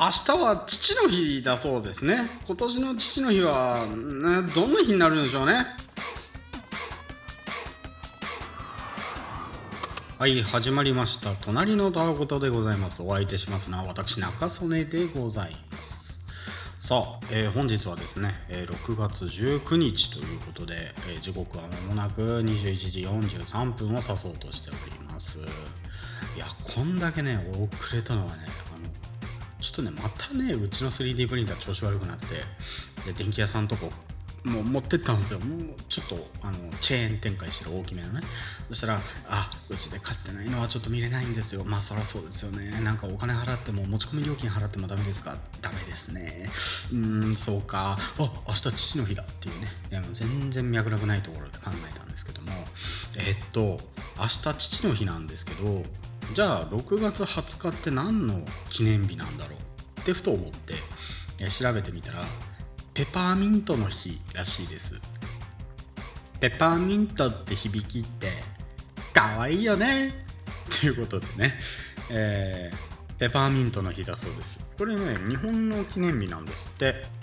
明日は父の日だそうですね。今年の父の日は、ね、どんな日になるんでしょうね。はい始まりました。隣のたわごとでございます。お相手しますのは私中曽根でございます。さあ、えー、本日はですね、えー、6月19日ということで、えー、時刻は間もなく21時43分を指そうとしております。いやこんだけね遅れたのはねちょっとねまたねうちの 3D プリンター調子悪くなってで電気屋さんとこもう持ってったんですよ。もうちょっとあのチェーン展開してる大きめのね。そしたら「あうちで買ってないのはちょっと見れないんですよ」まあそりゃそうですよね。なんかお金払っても持ち込み料金払ってもダメですか？ダメですね。うんそうか。あ明日父の日だっていうね。いやもう全然脈絡ないところで考えたんですけども。えっと明日父の日なんですけどじゃあ6月20日って何の記念日なんだろうってふと思って調べてみたらペパーミントの日らしいです。ペパーミントって響きって可愛いよね。ということでね、えー、ペパーミントの日だそうです。これね日本の記念日なんですって。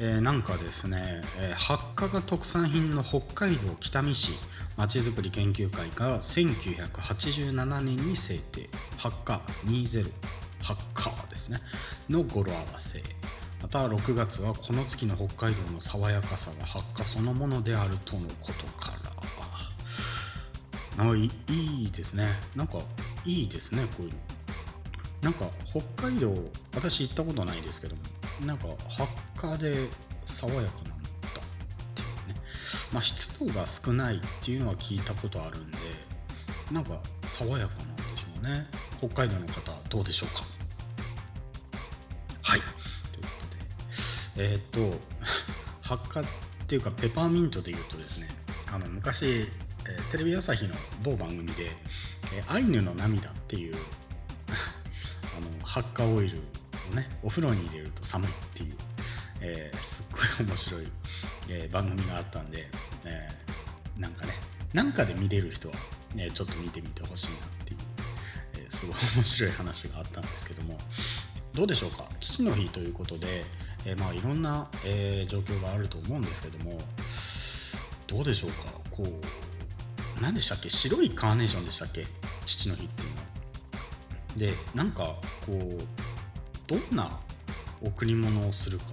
えー、なんかですね、えー、発火が特産品の北海道北見市。まちづくり研究会が1987年に制定発火20発火ですね。の語呂合わせ。また6月はこの月の北海道の爽やかさが発火そのものであるとのことから。あいいいですね。なんかいいですねこういうの。なんか北海道私行ったことないですけどもなんか発火で爽やかなまあ、湿度が少ないっていうのは聞いたことあるんでなんか爽やかなんでしょうね。北海道の方どうでしょうか？はい。ということで。えー、っ と発火っていうかペパーミントでいうとですねあの昔、テレビ朝日の某番組で「、アイヌの涙」っていう あの発火オイルをねお風呂に入れると寒いっていうえー、すっごい面白い、えー、番組があったんで、えー、なんかねなんかで見れる人は、ね、ちょっと見てみてほしいなっていう、えすごい面白い話があったんですけどもどうでしょうか？父の日ということで、えまあいろんな、え状況があると思うんですけどもどうでしょうか？こう何でしたっけ？白いカーネーションでしたっけ？父の日っていうのは。でなんかこうどんな贈り物をするか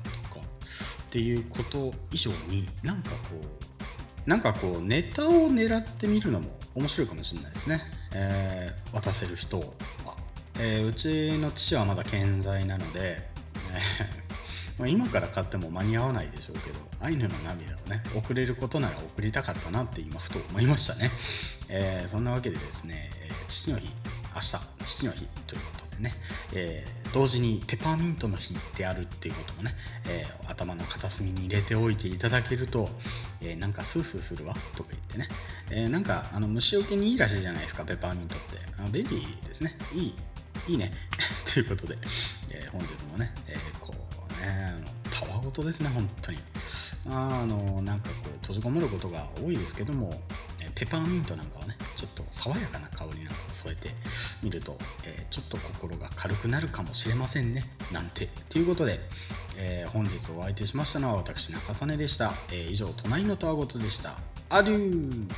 っていうこと以上になんかこうなんかこうネタを狙ってみるのも面白いかもしれないですね、えー、渡せる人は、えー、うちの父はまだ健在なので、えー、今から買っても間に合わないでしょうけどアイヌの涙をね送れることなら送りたかったなって今ふと思いましたね、えー、そんなわけでですね父の日明日父の日ということでね、えー、同時にペパーミントの日であるっていうこともね、えー、頭の片隅に入れておいていただけると、えー、なんかスースーするわとか言ってね、えなんかあの虫除けにいいらしいじゃないですかペパーミントって。あの便利ですね。いいいいね。ということで、え本日もね、えこうねたわごとですね本当に。あのなんかこう閉じこもることが多いですけどもペパーミントなんかをねちょっと爽やかな香りなんかを添えてみると、えー、ちょっと心が軽くなるかもしれませんねなんて。ということで、えー、本日お相手しましたのは私中曽根でした、えー、以上隣のたわごとでした。アデュー。